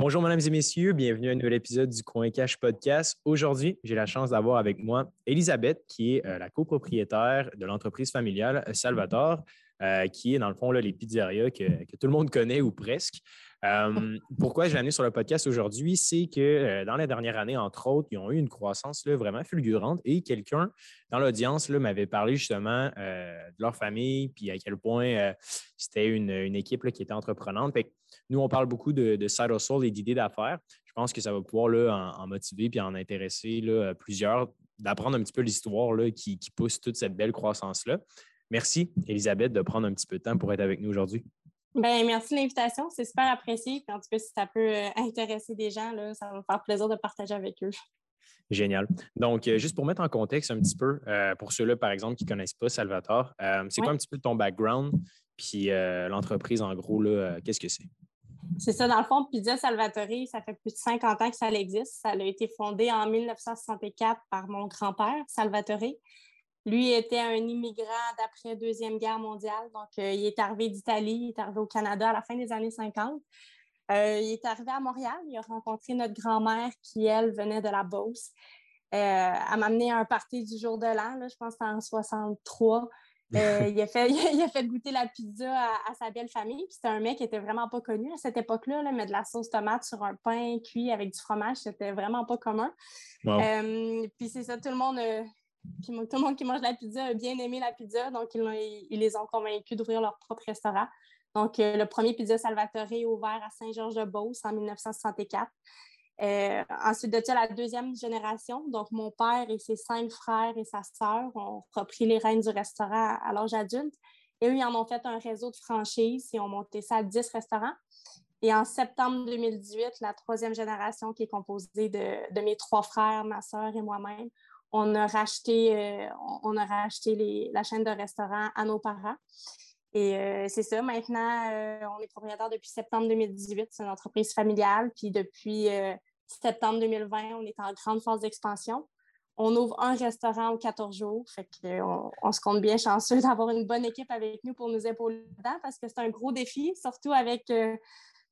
Bonjour, mesdames et messieurs. Bienvenue à un nouvel épisode du Coin Cash Podcast. Aujourd'hui, j'ai la chance d'avoir avec moi Elisabeth, qui est euh, la copropriétaire de l'entreprise familiale Salvatore, euh, qui est dans le fond là, les pizzerias que, tout le monde connaît ou presque. Euh, pourquoi je l'ai amené sur le podcast aujourd'hui? C'est que dans la dernière année, entre autres, ils ont eu une croissance là, vraiment fulgurante et quelqu'un dans l'audience m'avait parlé justement de leur famille puis à quel point c'était une, équipe qui était entreprenante. Nous, on parle beaucoup de, de side hustle et d'idées d'affaires. Je pense que ça va pouvoir là, en, motiver puis en intéresser là, plusieurs, d'apprendre un petit peu l'histoire qui, qui pousse toute cette belle croissance-là. Merci, Elisabeth, de prendre un petit peu de temps pour être avec nous aujourd'hui. Ben, merci de l'invitation. C'est super apprécié. En tout cas, si ça peut euh, intéresser des gens, là, ça va me faire plaisir de partager avec eux. Génial. Donc, euh, juste pour mettre en contexte un petit peu, euh, pour ceux-là, par exemple, qui ne connaissent pas Salvatore, c'est quoi un petit peu ton background? Puis l'entreprise, en gros, qu'est-ce que c'est? C'est ça, dans le fond, Pizza Salvatore, ça fait plus de 50 ans que ça existe. Ça a été fondé en 1964 par mon grand-père, Salvatore. Lui était un immigrant d'après Deuxième Guerre mondiale. Donc, euh, il est arrivé d'Italie, il est arrivé au Canada à la fin des années 50. Euh, il est arrivé à Montréal. Il a rencontré notre grand-mère qui, elle, venait de la Beauce. Euh, elle à un party du jour de l'an, je pense en 63. il, a fait, il, a fait, goûter la pizza à, sa belle famille. c'était un mec qui était vraiment pas connu à cette époque-là, mais de la sauce tomate sur un pain cuit avec du fromage, c'était vraiment pas commun. puis c'est ça, tout le monde tout le monde qui mange la pizza a bien aimé la pizza, donc ils, les ont convaincus d'ouvrir leur propre restaurant. Donc, euh, le premier Pizza Salvatore est ouvert à Saint-Georges-de-Beauce en 1964. Euh, ensuite de la deuxième génération, donc mon père et ses cinq frères et sa sœur ont repris les rênes du restaurant à l'âge adulte. Et eux, ils en ont fait un réseau de franchises et ont monté ça à 10 restaurants. Et en septembre 2018, la troisième génération, qui est composée de, de mes trois frères, ma sœur et moi-même, on a racheté, euh, on a racheté la chaîne de restaurants à nos parents. Et euh, c'est ça, maintenant, on est propriétaire depuis septembre 2018. C'est une entreprise familiale. Puis depuis septembre 2020, on est en grande phase d'expansion. On ouvre un restaurant aux 14 jours. Qu'on on se compte bien chanceux d'avoir une bonne équipe avec nous pour nous épauler dedans parce que c'est un gros défi, surtout avec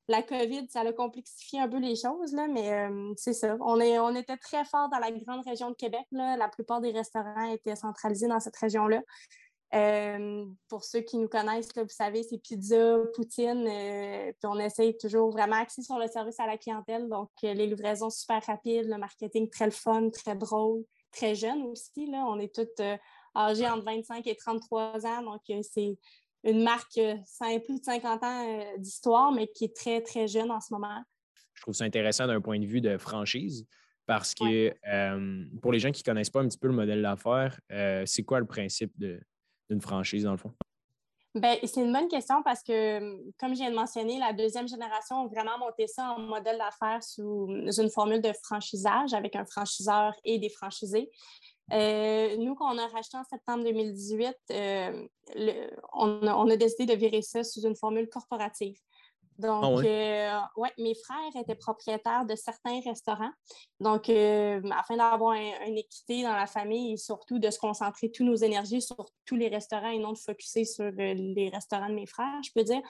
la COVID, ça a complexifié un peu les choses, mais euh, c'est ça. On, était très fort dans la grande région de Québec. La plupart des restaurants étaient centralisés dans cette région-là. Euh, pour ceux qui nous connaissent, vous savez, c'est pizza, poutine, euh, puis on essaye toujours vraiment axer sur le service à la clientèle. Donc, les livraisons super rapides, le marketing très le fun, très drôle, très jeune aussi. Là. On est tous âgés entre 25 et 33 ans, donc c'est une marque, euh, a plus de 50 ans euh, d'histoire, mais qui est très, très jeune en ce moment. Je trouve ça intéressant d'un point de vue de franchise parce que euh, pour les gens qui ne connaissent pas un petit peu le modèle d'affaires, c'est quoi le principe d'une franchise dans le fond? Bien, c'est une bonne question parce que, comme je viens de mentionner, la deuxième génération a vraiment monté ça en modèle d'affaires sous une formule de franchisage avec un franchiseur et des franchisés. Euh, nous, quand on a racheté en septembre 2018, euh, on, a, décidé de virer ça sous une formule corporative. Donc, ah euh, ouais. mes frères étaient propriétaires de certains restaurants. Donc, afin d'avoir une équité dans la famille et surtout de se concentrer toutes nos énergies sur tous les restaurants et non de focuser sur les restaurants de mes frères, je peux dire,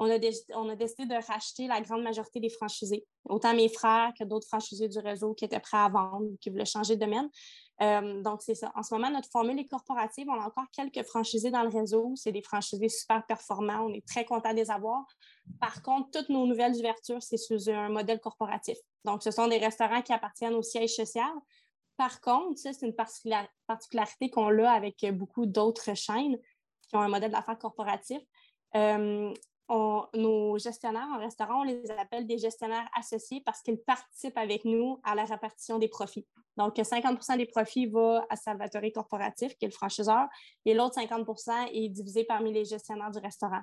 on a, on a, décidé de racheter la grande majorité des franchisés, autant mes frères que d'autres franchisés du réseau qui étaient prêts à vendre, qui voulaient changer de domaine. Euh, donc, c'est ça. En ce moment, notre formule est corporative. On a encore quelques franchisés dans le réseau. C'est des franchisés super performants. On est très content de les avoir. Par contre, toutes nos nouvelles ouvertures, c'est sous un modèle corporatif. Donc, ce sont des restaurants qui appartiennent au siège social. Par contre, ça, c'est une particularité qu'on a avec beaucoup d'autres chaînes qui ont un modèle d'affaires corporatif. Euh, nos gestionnaires en restaurant, on les appelle des gestionnaires associés parce qu'ils participent avec nous à la répartition des profits. Donc, 50% des profits vont à Salvatore Corporatif, qui est le franchiseur, et l'autre 50% est divisé parmi les gestionnaires du restaurant.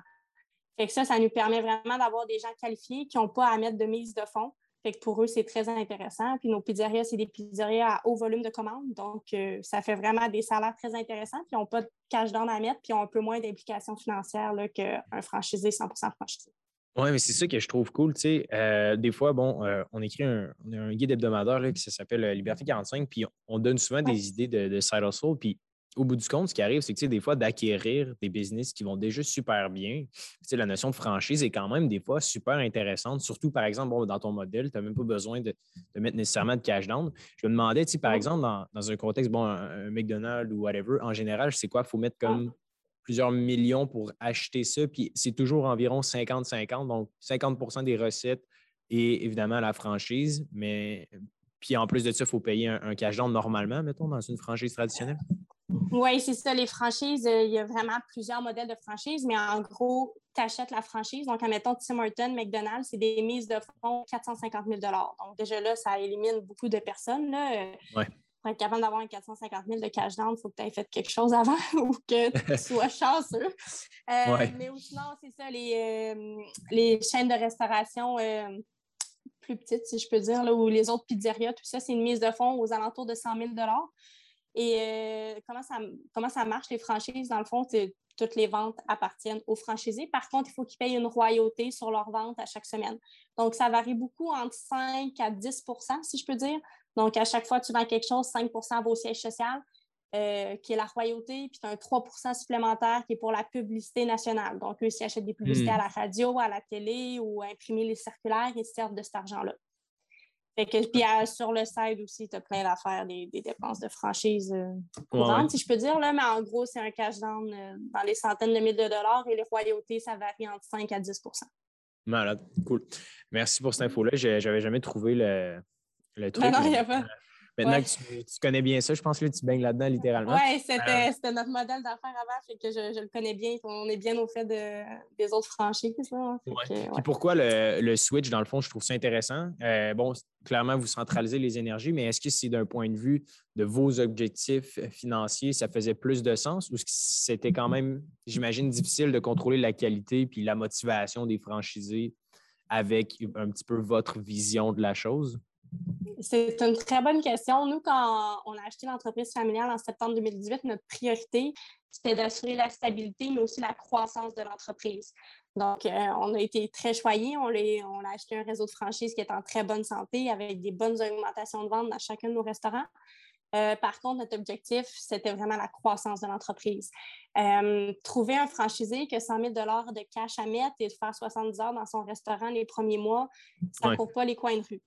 Fait que ça, ça nous permet vraiment d'avoir des gens qualifiés qui n'ont pas à mettre de mise de fonds, fait que pour eux, c'est très intéressant. Puis nos pizzerias, c'est des pizzerias à haut volume de commandes. Donc, euh, ça fait vraiment des salaires très intéressants. Puis, ils n'ont pas de cash down à mettre, puis ils ont un peu moins d'implications financières qu'un franchisé 100% franchisé. Oui, mais c'est ça que je trouve cool. Tu sais, euh, des fois, bon, euh, on écrit un, un guide hebdomadaire qui s'appelle Liberté 45, puis on donne souvent des idées de, de side hustle. Puis au bout du compte, ce qui arrive, c'est que des fois, d'acquérir des business qui vont déjà super bien, la notion de franchise est quand même des fois super intéressante, surtout par exemple, dans ton modèle, tu n'as même pas besoin de, mettre nécessairement de cash down. Je me demandais, par exemple, dans, un contexte, bon, un, McDonald's ou whatever, en général, c'est quoi? Il faut mettre comme plusieurs millions pour acheter ça, puis c'est toujours environ 50-50, donc 50% des recettes et évidemment la franchise, mais puis en plus de ça, il faut payer un, un cash down normalement, mettons, dans une franchise traditionnelle. Oui, c'est ça. Les franchises, euh, il y a vraiment plusieurs modèles de franchise, mais en gros, tu achètes la franchise. Donc, admettons Tim Hortons, McDonald's, c'est des mises de fonds 450 000 Donc, déjà là, ça élimine beaucoup de personnes. Là. Euh, pour être capable d'avoir un 450 000 de cash down, il faut que tu aies fait quelque chose avant ou que tu sois chanceux. Euh, mais sinon, c'est ça, les, les, chaînes de restauration plus petites, si je peux dire, là, ou les autres pizzerias, tout ça, c'est une mise de fonds aux alentours de 100 000 et euh, comment, ça, comment ça marche, les franchises? Dans le fond, toutes les ventes appartiennent aux franchisés. Par contre, il faut qu'ils payent une royauté sur leurs ventes à chaque semaine. Donc, ça varie beaucoup entre 5 à 10% si je peux dire. Donc, à chaque fois que tu vends quelque chose, 5% va au siège social, euh, qui est la royauté, puis tu as un 3% supplémentaire qui est pour la publicité nationale. Donc, eux, s'ils achètent des publicités hmm. à la radio, à la télé ou imprimer les circulaires, ils servent de cet argent-là puis sur le site aussi, tu as plein d'affaires, des, dépenses de franchise euh, courantes, si je peux dire. Là, mais en gros, c'est un cash down euh, dans les centaines de milliers de dollars et les royautés, ça varie entre 5 à 10% Malade, cool. Merci pour cette info-là. Je n'avais jamais trouvé le, le truc. Ben non, il n'y a pas. Maintenant que tu, connais bien ça, je pense que tu baignes là-dedans littéralement. Oui, euh, c'était notre modèle d'affaires avant, fait que je, le connais bien. On est bien au fait de, des autres franchises. Hein, ouais. pourquoi le, switch, dans le fond, je trouve ça intéressant? Euh, bon, clairement, vous centralisez les énergies, mais est-ce que c'est d'un point de vue de vos objectifs financiers, ça faisait plus de sens ou c'était quand même, j'imagine, difficile de contrôler la qualité puis la motivation des franchisés avec un petit peu votre vision de la chose? C'est une très bonne question. Nous, quand on a acheté l'entreprise familiale en septembre 2018, notre priorité, c'était d'assurer la stabilité, mais aussi la croissance de l'entreprise. Donc, euh, on a été très choyés. On, on a acheté un réseau de franchise qui est en très bonne santé, avec des bonnes augmentations de ventes dans chacun de nos restaurants. Euh, par contre, notre objectif, c'était vraiment la croissance de l'entreprise. Euh, trouver un franchisé qui a 100 000 de cash à mettre et de faire 70 heures dans son restaurant les premiers mois, ça ne court pas les coins de rue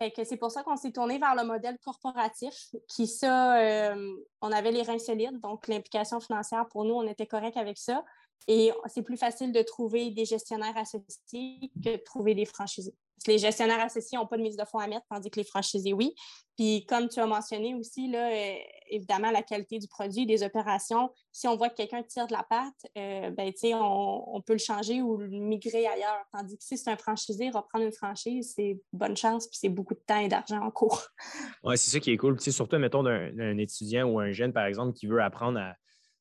c'est pour ça qu'on s'est tourné vers le modèle corporatif, qui ça, euh, on avait les reins solides, donc l'implication financière pour nous, on était correct avec ça. Et c'est plus facile de trouver des gestionnaires associés que de trouver des franchisés les gestionnaires associés n'ont pas de mise de fonds à mettre, tandis que les franchisés, oui. Puis, comme tu as mentionné aussi, là, euh, évidemment, la qualité du produit, des opérations, si on voit que quelqu'un tire de la pâte, euh, ben, on, on, peut le changer ou le migrer ailleurs. Tandis que si c'est un franchisé, reprendre une franchise, c'est bonne chance, puis c'est beaucoup de temps et d'argent en cours. Oui, c'est ça qui est cool. surtout, mettons, d'un étudiant ou un jeune, par exemple, qui veut apprendre à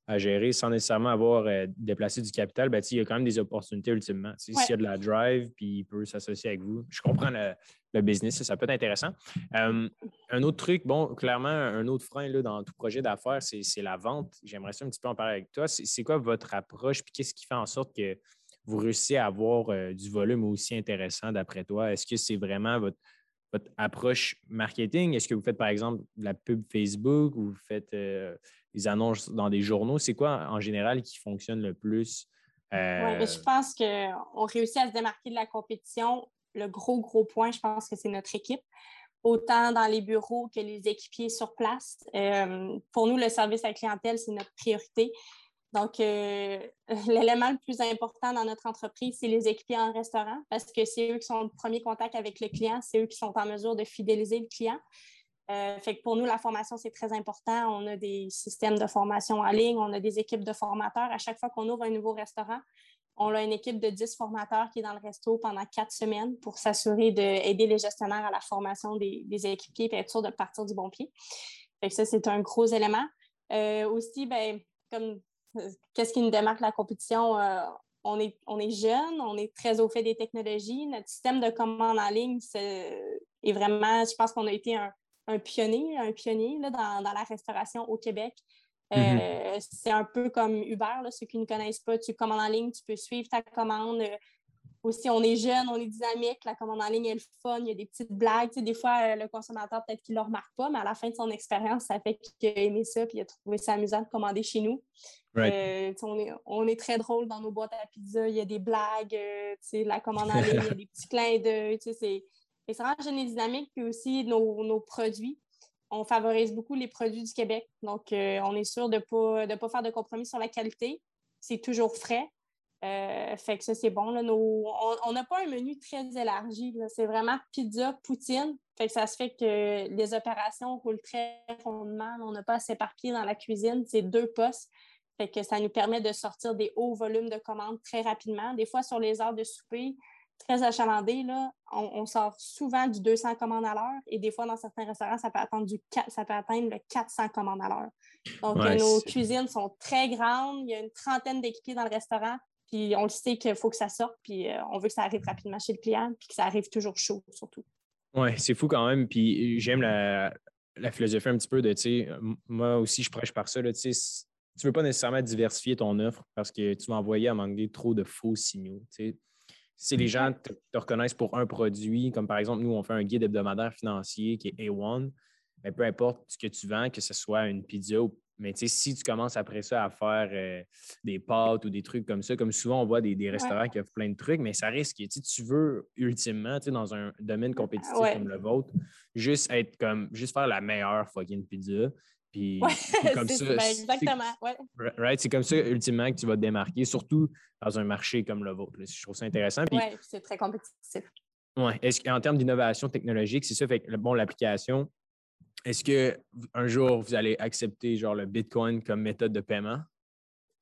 à gérer sans nécessairement avoir euh, déplacé du capital, ben, il y a quand même des opportunités ultimement. S'il y a de la drive, puis il peut s'associer avec vous. Je comprends le, business, ça, peut être intéressant. Euh, un autre truc, bon, clairement, un autre frein là, dans tout projet d'affaires, c'est la vente. J'aimerais ça un petit peu en parler avec toi. C'est quoi votre approche, puis qu'est-ce qui fait en sorte que vous réussissez à avoir euh, du volume aussi intéressant d'après toi? Est-ce que c'est vraiment votre, votre approche marketing? Est-ce que vous faites, par exemple, de la pub Facebook ou vous faites les annonces dans des journaux. C'est quoi en général qui fonctionne le plus? Euh, je pense qu'on réussit à se démarquer de la compétition. Le gros, gros point, je pense que c'est notre équipe, autant dans les bureaux que les équipiers sur place. Euh, pour nous, le service à la clientèle, c'est notre priorité. Donc, euh, l'élément le plus important dans notre entreprise, c'est les équipiers en restaurant parce que c'est eux qui sont en premier contact avec le client, c'est eux qui sont en mesure de fidéliser le client. Euh, fait que pour nous, la formation, c'est très important. On a des systèmes de formation en ligne, on a des équipes de formateurs. À chaque fois qu'on ouvre un nouveau restaurant, on a une équipe de 10 formateurs qui est dans le resto pendant quatre semaines pour s'assurer d'aider les gestionnaires à la formation des, équipiers et être sûr de partir du bon pied. Fait que ça, c'est un gros élément. Euh, aussi, ben, comme euh, qu'est-ce qui nous démarque la compétition? on est, on est jeune, on est très au fait des technologies. Notre système de commande en ligne est vraiment, je pense qu'on a été un, un pionnier, un pionnier là, dans, la restauration au Québec. Mm-hmm. Euh, c'est un peu comme Uber, là, ceux qui ne connaissent pas, tu commandes en ligne, tu peux suivre ta commande. Euh, aussi, on est jeune, on est dynamique, la commande en ligne est le fun, il y a des petites blagues. des fois, le consommateur, peut-être qu'il ne le remarque pas, mais à la fin de son expérience, ça fait qu'il a aimé ça puis il a trouvé ça amusant de commander chez nous. on, est, on, est, très drôle dans nos boîtes à pizza, il y a des blagues, la commande en ligne, il y a des petits clins d'œil. C'est extrêmement jeune et dynamique, puis aussi nos, nos produits on favorise beaucoup les produits du Québec. Donc, euh, on est sûr de ne pas, pas faire de compromis sur la qualité. C'est toujours frais. Euh, fait que ça, c'est bon. on n'a pas un menu très élargi. C'est vraiment pizza, poutine. Fait que ça se fait que les opérations roulent très fondement. On n'a pas à s'éparpiller dans la cuisine. C'est deux postes. Fait que ça nous permet de sortir des hauts volumes de commandes très rapidement. Des fois, sur les heures de souper, très achalandé, là, on, sort souvent du 200 commandes à l'heure et des fois, dans certains restaurants, ça peut, atteindre du ça peut atteindre le 400 commandes à l'heure. Donc, nos cuisines sont très grandes. Il y a une trentaine d'équipiers dans le restaurant. Puis on le sait qu'il faut que ça sorte, puis euh, on veut que ça arrive rapidement chez le client, puis que ça arrive toujours chaud, surtout. Oui, c'est fou quand même. Puis j'aime la, philosophie un petit peu de, tu sais, moi aussi, je prêche par ça, tu sais, tu ne veux pas nécessairement diversifier ton offre parce que tu vas envoyer à manquer trop de faux signaux. Tu sais si les gens te, reconnaissent pour un produit, comme par exemple, nous, on fait un guide hebdomadaire financier qui est A1, mais ben, peu importe ce que tu vends, que ce soit une pizza ou mais si tu commences après ça à faire euh, des pâtes ou des trucs comme ça, comme souvent on voit des, restaurants qui offrent plein de trucs, mais ça risque, tu veux ultimement, dans un domaine compétitif comme le vôtre, juste être comme, juste faire la meilleure fucking pizza. Puis, comme ça, ben, exactement. Right, c'est comme ça, ultimement, que tu vas te démarquer, surtout dans un marché comme le vôtre. Je trouve ça intéressant. Oui, c'est très compétitif. Oui. Est-ce qu'en termes d'innovation technologique, c'est ça, fait que bon, l'application, est-ce qu'un jour, vous allez accepter genre le Bitcoin comme méthode de paiement?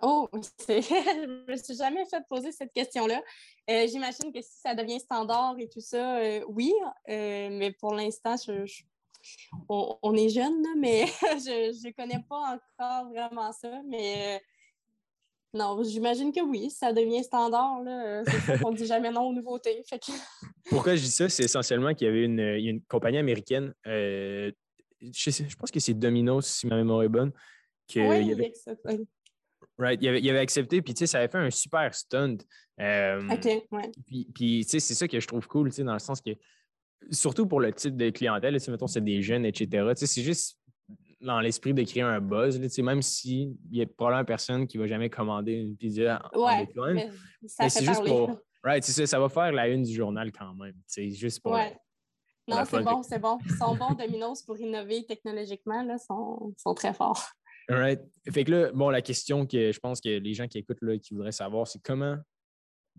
Oh, je ne me suis jamais fait poser cette question-là. Euh, j'imagine que si ça devient standard et tout ça, euh, oui, euh, mais pour l'instant, je, on, est jeune, mais je ne connais pas encore vraiment ça. Mais euh, non, j'imagine que oui, ça devient standard. Là. on ne dit jamais non aux nouveautés. Pourquoi je dis ça? C'est essentiellement qu'il y avait une, compagnie américaine, euh, je, pense que c'est Domino's, si ma mémoire est bonne. Que oui, il avait, right, il, avait, accepté, puis ça avait fait un super stunt. Euh, OK, ouais. Puis, c'est ça que je trouve cool, dans le sens que surtout pour le type de clientèle, mettons, c'est des jeunes, etc. C'est juste dans l'esprit de créer un buzz, même s'il y a probablement personne qui ne va jamais commander une pizza en ouais, Bitcoin. ça c'est juste pour. Right, ça, ça va faire la une du journal quand même. C'est juste pour. Ouais. non, c'est bon, c'est bon. Ils sont bons, Domino's, pour innover technologiquement, là, sont, sont très forts. Right. Fait que là, bon, la question que je pense que les gens qui écoutent, là, qui voudraient savoir, c'est comment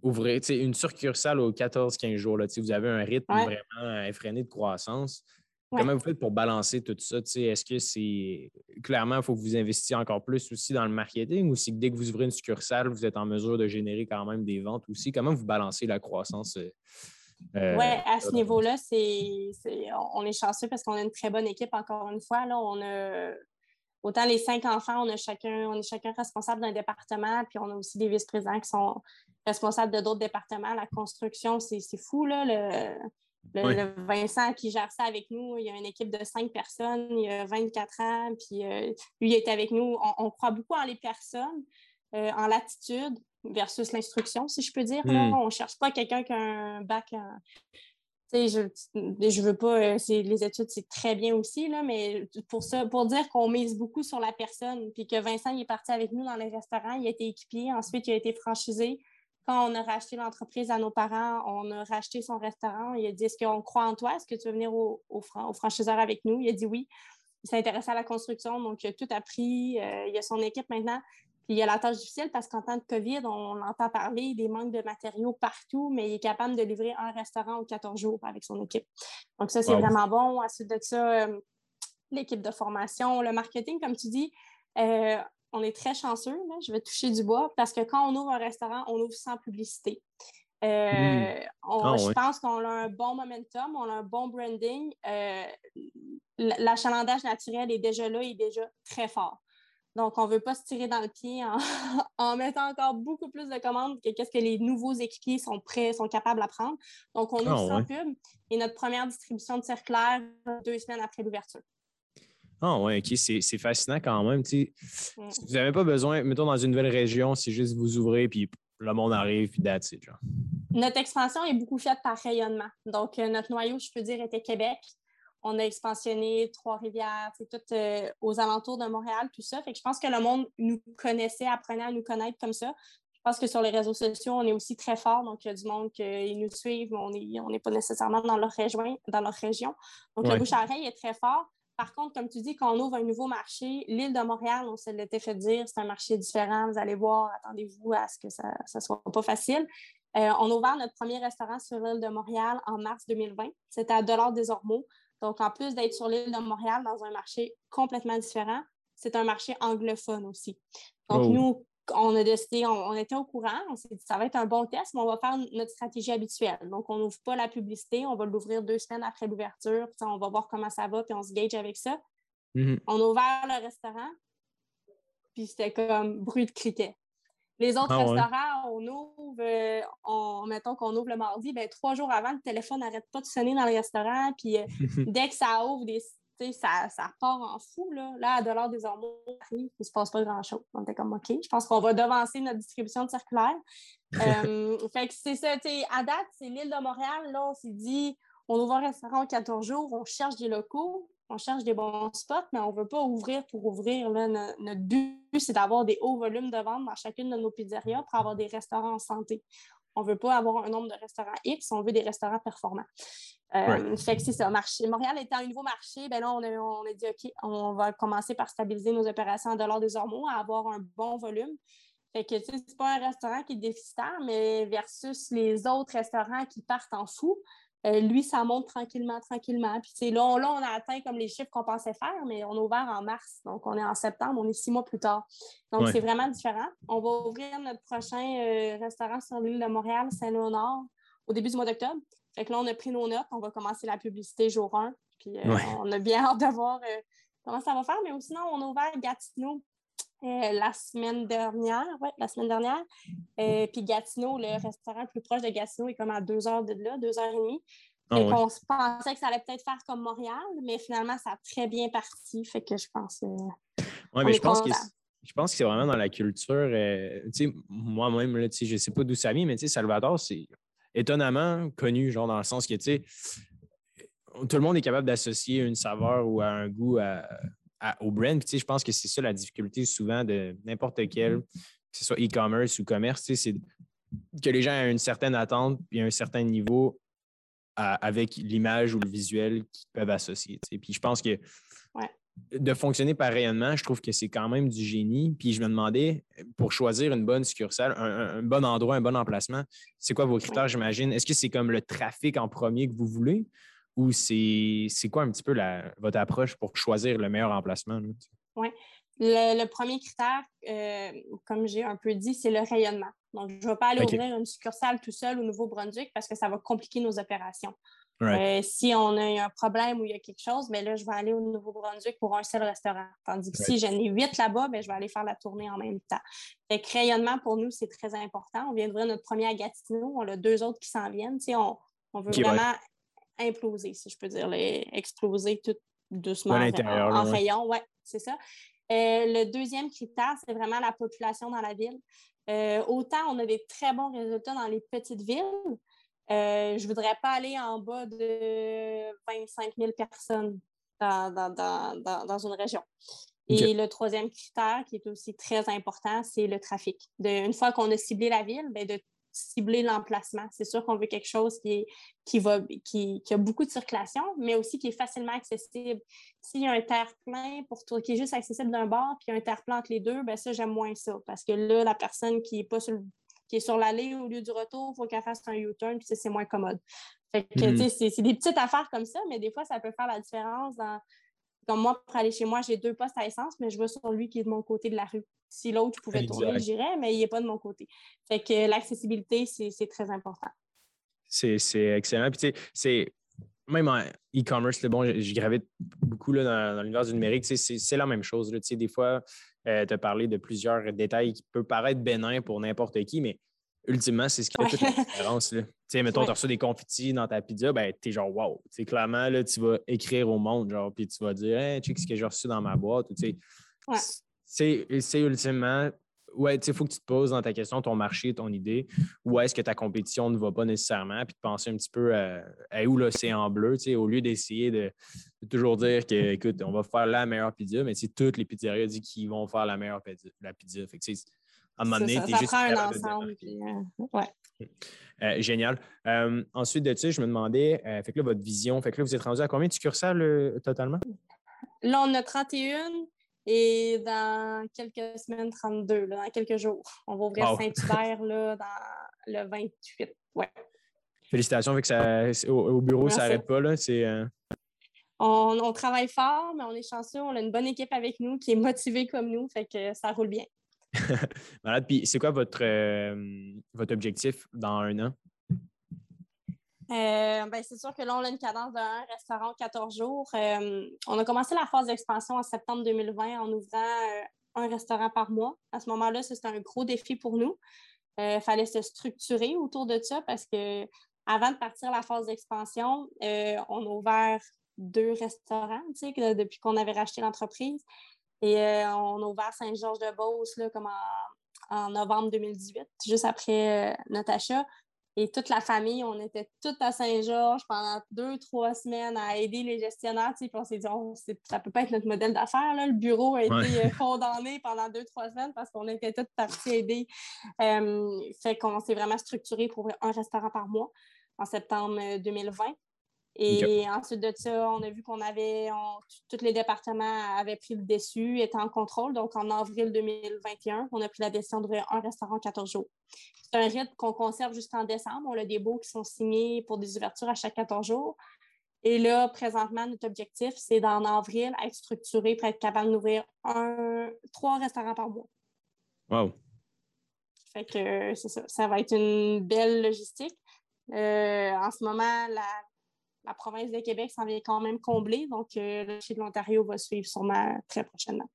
ouvrir une succursale aux 14-15 jours. Là, vous avez un rythme vraiment effréné de croissance. Comment vous faites pour balancer tout ça? Est-ce que c'est clairement, il faut que vous investissiez encore plus aussi dans le marketing ou que dès que vous ouvrez une succursale, vous êtes en mesure de générer quand même des ventes aussi? Comment vous balancez la croissance? Euh, euh, oui, à ce niveau-là, c'est, on est chanceux parce qu'on a une très bonne équipe, encore une fois. Là, on a autant les cinq enfants, on, a chacun, on est chacun responsable d'un département, puis on a aussi des vice-présidents qui sont responsables de d'autres départements. La construction, c'est fou, là. Le, Vincent qui gère ça avec nous, il y a une équipe de cinq personnes, il a 24 ans, puis euh, lui, il est avec nous. On, croit beaucoup en les personnes, euh, en l'attitude versus l'instruction, si je peux dire. Hmm. On ne cherche pas quelqu'un qui a un bac en, je je veux pas, euh, les études, c'est très bien aussi, là, mais pour ça, pour dire qu'on mise beaucoup sur la personne, puis que Vincent il est parti avec nous dans les restaurants, il a été équipier, ensuite il a été franchisé. Quand on a racheté l'entreprise à nos parents, on a racheté son restaurant. Il a dit Est-ce qu'on croit en toi? Est-ce que tu veux venir au, au, franchiseur avec nous? Il a dit oui. Il s'est intéressé à la construction, donc il a tout appris. Euh, il a son équipe maintenant il y a la tâche difficile parce qu'en temps de COVID, on entend parler des manques de matériaux partout, mais il est capable de livrer un restaurant aux 14 jours avec son équipe. Donc, ça, c'est vraiment bon. Ensuite de ça, euh, l'équipe de formation, le marketing, comme tu dis, euh, on est très chanceux. je vais toucher du bois parce que quand on ouvre un restaurant, on ouvre sans publicité. Euh, hmm. ah, je pense qu'on a un bon momentum, on a un bon branding. L'achalandage naturel est déjà là, il est déjà très fort. Donc, on ne veut pas se tirer dans le pied en, mettant encore beaucoup plus de commandes que qu'est-ce que les nouveaux équipiers sont prêts, sont capables à prendre. Donc, on ouvre ah, sans pub et notre première distribution de circulaire deux semaines après l'ouverture. Ah oui, OK, c'est fascinant quand même. Si vous n'avez pas besoin, mettons dans une nouvelle région, c'est juste vous ouvrez, puis le monde arrive, puis that's it, genre. Notre expansion est beaucoup faite par rayonnement. Donc, euh, notre noyau, je peux dire, était Québec. On a expansionné Trois-Rivières, c'est tout euh, aux alentours de Montréal, tout ça. Fait que je pense que le monde nous connaissait, apprenait à nous connaître comme ça. Je pense que sur les réseaux sociaux, on est aussi très fort. Donc, il y a du monde qui nous suivent, mais on n'est pas nécessairement dans leur, région, dans leur région. Donc, le bouche à oreille est très fort. Par contre, comme tu dis, quand on ouvre un nouveau marché, l'île de Montréal, on se l'était fait dire, c'est un marché différent. Vous allez voir, attendez-vous à ce que ça ne soit pas facile. Euh, on a ouvert notre premier restaurant sur l'île de Montréal en mars 2020. C'était à Dollars des Ormeaux. Donc, en plus d'être sur l'île de Montréal dans un marché complètement différent, c'est un marché anglophone aussi. Donc, oh. nous, on a décidé, on, était au courant, on s'est dit ça va être un bon test, mais on va faire notre stratégie habituelle. Donc, on n'ouvre pas la publicité, on va l'ouvrir deux semaines après l'ouverture, on va voir comment ça va, puis on se gage avec ça. Mm-hmm. On a ouvert le restaurant, puis c'était comme bruit de criquet. Les autres ah restaurants, on ouvre, euh, mettons qu'on ouvre le mardi, ben, trois jours avant, le téléphone n'arrête pas de sonner dans le restaurant. Puis euh, dès que ça ouvre, des, ça, ça part en fou. Là, là à Dollar des Hormones, il ne se passe pas grand-chose. On était comme OK, je pense qu'on va devancer notre distribution de circulaire. Euh, fait que c'est ça, à date, c'est l'île de Montréal. Là, on s'est dit, on ouvre un restaurant en 14 jours, on cherche des locaux on cherche des bons spots, mais on ne veut pas ouvrir pour ouvrir. notre but, c'est d'avoir des hauts volumes de vente dans chacune de nos pizzerias pour avoir des restaurants en santé. On ne veut pas avoir un nombre de restaurants X, on veut des restaurants performants. Euh, fait que c'est ça. Marché, Montréal étant un nouveau marché, ben là, on a, dit OK, on va commencer par stabiliser nos opérations en dollars des hormones, à avoir un bon volume. Fait que, tu sais, c'est pas un restaurant qui est déficitaire, mais versus les autres restaurants qui partent en fou, euh, lui, ça monte tranquillement, tranquillement. Puis là on, là, on a atteint comme les chiffres qu'on pensait faire, mais on a ouvert en mars. Donc, on est en septembre, on est six mois plus tard. Donc, c'est vraiment différent. On va ouvrir notre prochain euh, restaurant sur l'île de Montréal, Saint-Léonard, au début du mois d'octobre. Fait que là, on a pris nos notes. On va commencer la publicité jour 1. Puis euh, on a bien hâte de voir comment ça va faire. Mais sinon, on a ouvert Gatineau euh, la semaine dernière. Oui, la semaine dernière. Euh, puis Gatineau, le restaurant le plus proche de Gatineau est comme à deux heures de là, deux heures et demie. Ah on se pensait que ça allait peut-être faire comme Montréal, mais finalement, ça a très bien parti. Fait que je pense. Euh, oui, mais je pense, que je pense que c'est vraiment dans la culture. moi-même, je ne sais pas d'où ça vient, mais Salvador, c'est étonnamment connu, genre dans le sens que, tout le monde est capable d'associer une saveur ou un goût à, au brand. je pense que c'est ça la difficulté souvent de n'importe quel, que ce soit e-commerce ou commerce, c'est que les gens aient une certaine attente et un certain niveau avec l'image ou le visuel qu'ils peuvent associer. Puis je pense que de fonctionner par rayonnement, je trouve que c'est quand même du génie. Puis je me demandais, pour choisir une bonne succursale, un, bon endroit, un bon emplacement, c'est quoi vos critères, j'imagine? Est-ce que c'est comme le trafic en premier que vous voulez? Ou c'est quoi un petit peu votre approche pour choisir le meilleur emplacement? Oui. Le, premier critère, euh, comme j'ai un peu dit, c'est le rayonnement. Donc, je ne vais pas aller ouvrir une succursale tout seul au Nouveau-Brunswick parce que ça va compliquer nos opérations. Euh, si on a un problème ou il y a quelque chose, mais ben là, je vais aller au Nouveau-Brunswick pour un seul restaurant. Tandis que si j'en ai huit là-bas, ben, je vais aller faire la tournée en même temps. Fait que rayonnement, pour nous, c'est très important. On vient d'ouvrir notre premier à Gatineau. On a deux autres qui s'en viennent. on, on veut vraiment imploser, si je peux dire, exploser tout doucement en, rayon. Oui, c'est ça. Euh, le deuxième critère, c'est vraiment la population dans la ville. Euh, autant on a des très bons résultats dans les petites villes, euh, je ne voudrais pas aller en bas de 25 000 personnes dans, une région. Et le troisième critère, qui est aussi très important, c'est le trafic. une fois qu'on a ciblé la ville, ben, de cibler l'emplacement. C'est sûr qu'on veut quelque chose qui, est, qui, va, qui, a beaucoup de circulation, mais aussi qui est facilement accessible. S'il y a un terre-plein pour toi, qui est juste accessible d'un bord, puis un terre-plein entre les deux, ben ça, j'aime moins ça. Parce que là, la personne qui est pas sur qui est sur l'allée au lieu du retour, il faut qu'elle fasse un U-turn, puis c'est moins commode. Fait que, mm-hmm. c'est des petites affaires comme ça, mais des fois, ça peut faire la différence dans, comme moi, pour aller chez moi, j'ai deux postes à essence, mais je vais sur lui qui est de mon côté de la rue. Si l'autre pouvait tourner, j'irais, mais il n'est pas de mon côté. Fait que l'accessibilité, c'est très important. C'est excellent. Puis, tu sais, c'est même en e-commerce, bon, je gravite beaucoup là, dans, l'univers du numérique, c'est la même chose. Là. Des fois, euh, tu as parlé de plusieurs détails qui peuvent paraître bénins pour n'importe qui, mais ultimement, c'est ce qui fait toute la différence. Tu sais, mettons, tu reçu des confettis dans ta pizza, ben, tu es genre, wow. Tu clairement, là, tu vas écrire au monde, genre, puis tu vas dire, hey, sais ce que j'ai reçu dans ma boîte. Tu sais, c'est ultimement ouais, il faut que tu te poses dans ta question ton marché, ton idée, où est-ce que ta compétition ne va pas nécessairement, puis de penser un petit peu à, où l'océan bleu, au lieu d'essayer de, toujours dire que, écoute, on va faire la meilleure pizza, mais toutes les pizzerias disent qu'ils vont faire la meilleure pizza. La pizza. Fait que, à un moment donné, juste. Prend un ensemble. Euh, ouais. Euh, génial. Euh, ensuite de ça, je me demandais, fait que là, votre vision, fait que là, vous êtes rendu à combien de succursales totalement? Là, on a 31 et dans quelques semaines, 32, dans quelques jours. On va ouvrir Saint-Hubert dans le 28. Ouais. Félicitations, que ça, au, bureau, ça n'arrête pas. Là. Euh, on, travaille fort, mais on est chanceux. On a une bonne équipe avec nous qui est motivée comme nous, fait que ça roule bien. Malade. Puis c'est quoi votre, euh, votre objectif dans un an? Euh, ben, c'est sûr que là, on a une cadence d'un restaurant 14 jours. Euh, on a commencé la phase d'expansion en septembre 2020 en ouvrant un restaurant par mois. À ce moment-là, c'était un gros défi pour nous. Il fallait se structurer autour de ça parce que avant de partir la phase d'expansion, on a ouvert deux restaurants depuis qu'on avait racheté l'entreprise. Et on a ouvert Saint-Georges-de-Beauce comme en, en, novembre 2018, juste après notre achat. Et toute la famille, on était toutes à Saint-Georges pendant deux, trois semaines à aider les gestionnaires. Puis on s'est dit, oh, ça ne peut pas être notre modèle d'affaires. Le bureau a été euh, condamné pendant deux, trois semaines parce qu'on était toutes parties aider. Euh, fait qu'on s'est vraiment structuré pour ouvrir un restaurant par mois en septembre 2020. Et ensuite de ça, on a vu qu'on avait, tous les départements avaient pris le dessus, étaient en contrôle. Donc, en avril 2021, on a pris la décision d'ouvrir un restaurant 14 jours. C'est un rythme qu'on conserve jusqu'en décembre. On a des baux qui sont signés pour des ouvertures à chaque 14 jours. Et là, présentement, notre objectif, c'est d'en avril être structuré pour être capable d'ouvrir un, trois restaurants par mois. Wow! Fait que c'est ça. Ça va être une belle logistique. Euh, en ce moment, la la province de Québec s'en vient quand même combler. Donc, euh, le de l'Ontario va suivre sûrement très prochainement.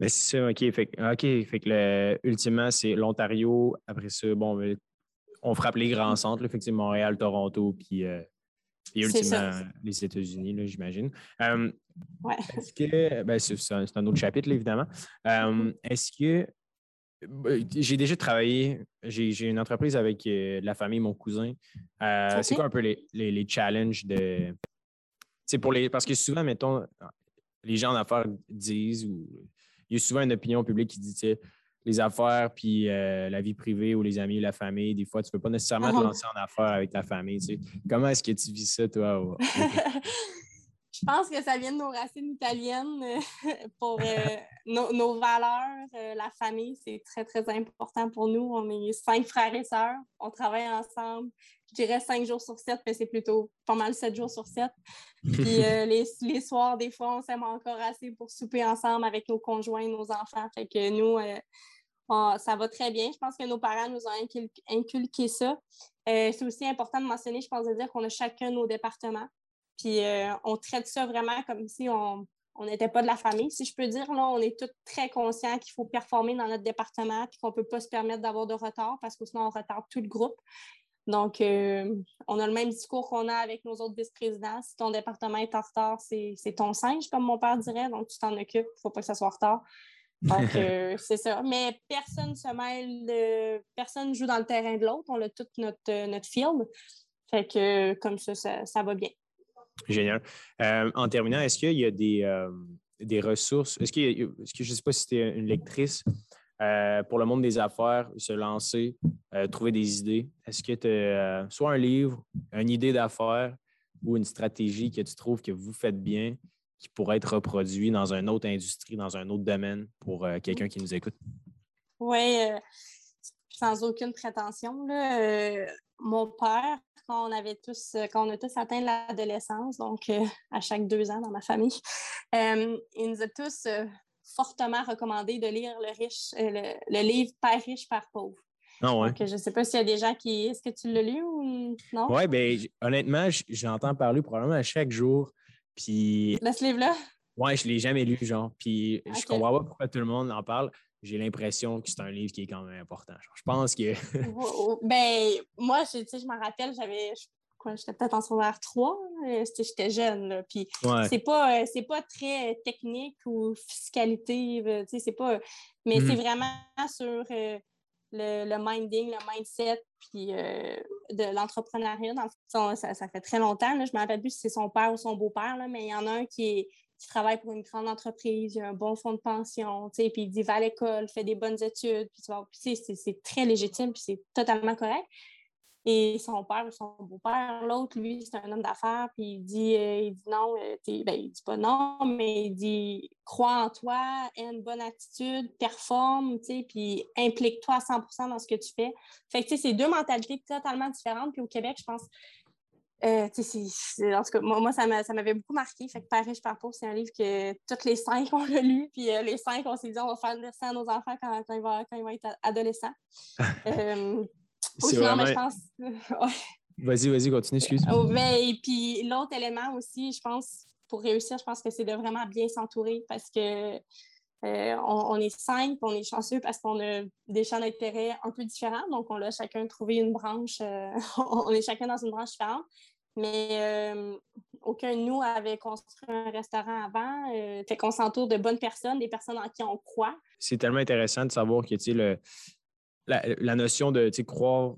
Mais c'est ça, OK. Fait, OK, fait que ultimement, c'est l'Ontario. Après ça, bon, ben, on frappe les grands centres, effectivement, Montréal, Toronto, puis, euh, ultimement les États-Unis, j'imagine. Ouais. Est-ce que, ben, c'est un, un, autre chapitre, évidemment. Mm-hmm. Est-ce que ben, j'ai déjà travaillé, j'ai une entreprise avec euh, la famille, mon cousin. Euh, c'est quoi un peu les, les, challenges de. Pour les, parce que souvent, mettons, les gens en affaires disent, ou il y a souvent une opinion publique qui dit, les affaires, puis euh, la vie privée ou les amis, la famille, des fois, tu ne peux pas nécessairement te ah. lancer en affaires avec ta famille. Comment est-ce que tu vis ça, toi? Je pense que ça vient de nos racines italiennes euh, pour euh, nos, valeurs. Euh, la famille, c'est très, très important pour nous. On est cinq frères et sœurs. On travaille ensemble. Je dirais cinq jours sur sept, mais c'est plutôt pas mal sept jours sur sept. Puis les, les, soirs, des fois, on s'aime encore assez pour souper ensemble avec nos conjoints, nos enfants. Fait que nous, ça va très bien. Je pense que nos parents nous ont inculqué ça. c'est aussi important de mentionner, je pense, de dire qu'on a chacun nos départements. Puis euh, on traite ça vraiment comme si on n'était pas de la famille, si je peux dire. Là, on est tous très conscients qu'il faut performer dans notre département et qu'on ne peut pas se permettre d'avoir de retard parce que sinon on retarde tout le groupe. Donc, euh, on a le même discours qu'on a avec nos autres vice-présidents. Si ton département est en retard, c'est ton singe, comme mon père dirait. Donc, tu t'en occupes. Il ne faut pas que ça soit en retard. Donc, euh, c'est ça. Mais personne ne se mêle, de... personne joue dans le terrain de l'autre. On a tout notre, notre field. Fait que comme ça, ça va bien. Génial. Euh, en terminant, est-ce qu'il y a des, euh, des ressources? Est-ce, que je ne sais pas si tu es une lectrice euh, pour le monde des affaires, se lancer, trouver des idées? Est-ce que tu as soit un livre, une idée d'affaires ou une stratégie que tu trouves que vous faites bien qui pourrait être reproduit dans une autre industrie, dans un autre domaine pour quelqu'un qui nous écoute? Oui, sans aucune prétention. mon père quand on avait tous, euh, quand on a tous atteint l'adolescence, donc euh, à chaque deux ans dans ma famille, euh, il nous a tous fortement recommandé de lire le, riche, le, livre Père riche, Père pauvre. Ah ouais. je ne sais pas s'il y a des gens qui. Est-ce que tu l'as lu ou non? Oui, bien, honnêtement, j'entends parler probablement à chaque jour. Puis. De ce livre-là? Oui, je ne l'ai jamais lu, genre. Puis je comprends pas pourquoi tout le monde en parle j'ai l'impression que c'est un livre qui est quand même important. je pense que. ben, moi, je, je me rappelle, j'avais. j'étais peut-être en secondaire 3, j'étais jeune. Puis c'est pas, c'est pas très technique ou fiscalité, c'est pas. Mais c'est mmh vraiment sur le, minding, le mindset, puis de l'entrepreneuriat. Ça, ça, fait très longtemps. Je ne me rappelle plus si c'est son père ou son beau-père, mais il y en a un qui est travaille pour une grande entreprise, il a un bon fonds de pension, puis il dit va à l'école, fais des bonnes études, puis c'est très légitime, puis c'est totalement correct. Et son père, son beau-père, l'autre, lui, c'est un homme d'affaires, puis il dit, euh, il dit non, euh, ben, il dit pas non, mais il dit crois en toi, aie une bonne attitude, performe, puis implique-toi à 100 dans ce que tu fais. Fait que, c'est deux mentalités totalement différentes. Puis au Québec, je pense, euh, en tout cas, moi, ça m'avait beaucoup marqué. Fait que riche, Père pauvre, c'est un livre que toutes les cinq, on l'a lu. Puis euh, les cinq, on s'est dit, on va faire lire ça à nos enfants quand, quand, ils, vont, quand ils, vont, être adolescents. euh, vraiment... je pense... Vas-y, vas-y, continue, excuse. Oh, et puis l'autre élément aussi, je pense, pour réussir, je pense que c'est de vraiment bien s'entourer parce que euh, on, est cinq, on est chanceux parce qu'on a des champs d'intérêt un peu différents. Donc, on a chacun trouvé une branche, on est chacun dans une branche différente mais euh, aucun de nous avait construit un restaurant avant. Euh, fait qu'on s'entoure de bonnes personnes, des personnes en qui on croit. C'est tellement intéressant de savoir que le, la, la, notion de croire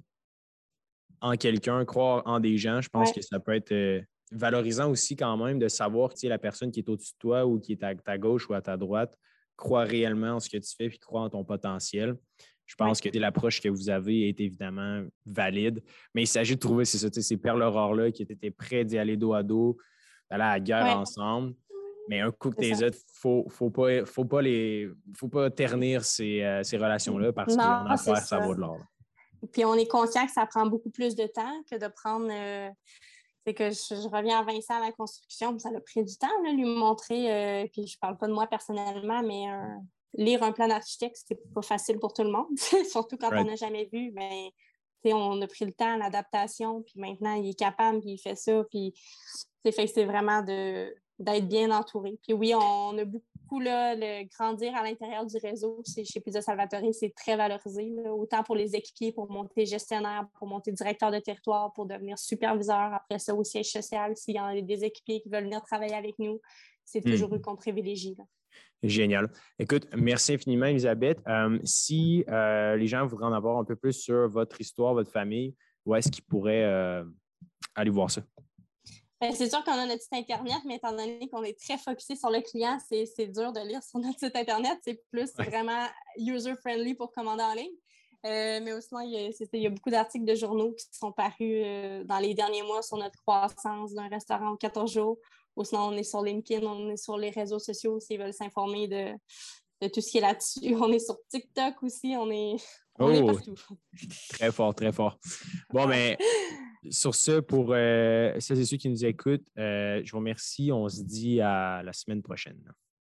en quelqu'un, croire en des gens, je pense que ça peut être euh, valorisant aussi quand même de savoir que la personne qui est au-dessus de toi ou qui est à ta gauche ou à ta droite croit réellement en ce que tu fais et croit en ton potentiel. Je pense que l'approche que vous avez est évidemment valide, mais il s'agit de trouver ces perles rares-là qui étaient prêts d'y aller dos à dos, d'aller à la guerre ensemble. Mais un coup que tu les il ne faut, pas, faut, pas faut pas ternir ces, euh, ces relations-là parce qu'en affaires, ça. ça vaut de l'or. Puis on est conscient que ça prend beaucoup plus de temps que de prendre. Euh, c'est que je, reviens à Vincent à la construction, ça a pris du temps, de lui montrer, euh, puis je parle pas de moi personnellement, mais lire un plan d'architecte, c'est pas facile pour tout le monde, surtout quand on n'a jamais vu. Mais on a pris le temps, l'adaptation, puis maintenant il est capable, puis il fait ça, puis c'est fait c'est vraiment d'être bien entouré. Puis oui, on a beaucoup là, le grandir à l'intérieur du réseau chez Pizza Salvatore, c'est très valorisé, autant pour les équipiers, pour monter gestionnaire, pour monter directeur de territoire, pour devenir superviseur, après ça au siège social, s'il y en a des équipiers qui veulent venir travailler avec nous, c'est toujours mm. eux qu'on privilégie. Génial. Écoute, merci infiniment, Elisabeth. Euh, si euh, les gens voudraient en avoir un peu plus sur votre histoire, votre famille, où est-ce qu'ils pourraient euh, aller voir ça? Ben, c'est sûr qu'on a notre site Internet, mais étant donné qu'on est très focusé sur le client, c'est dur de lire sur notre site Internet. C'est plus vraiment user-friendly pour commander en ligne. mais aussi, il y a, beaucoup d'articles de journaux qui sont parus dans les derniers mois sur notre croissance d'un restaurant en 14 jours ou sinon, on est sur LinkedIn, on est sur les réseaux sociaux s'ils veulent s'informer de, tout ce qui est là-dessus. On est sur TikTok aussi, on est, oh, partout. Très fort, très fort. Bon, mais sur ce, pour euh, ceux et ceux qui nous écoutent, euh, je vous remercie. On se dit à la semaine prochaine.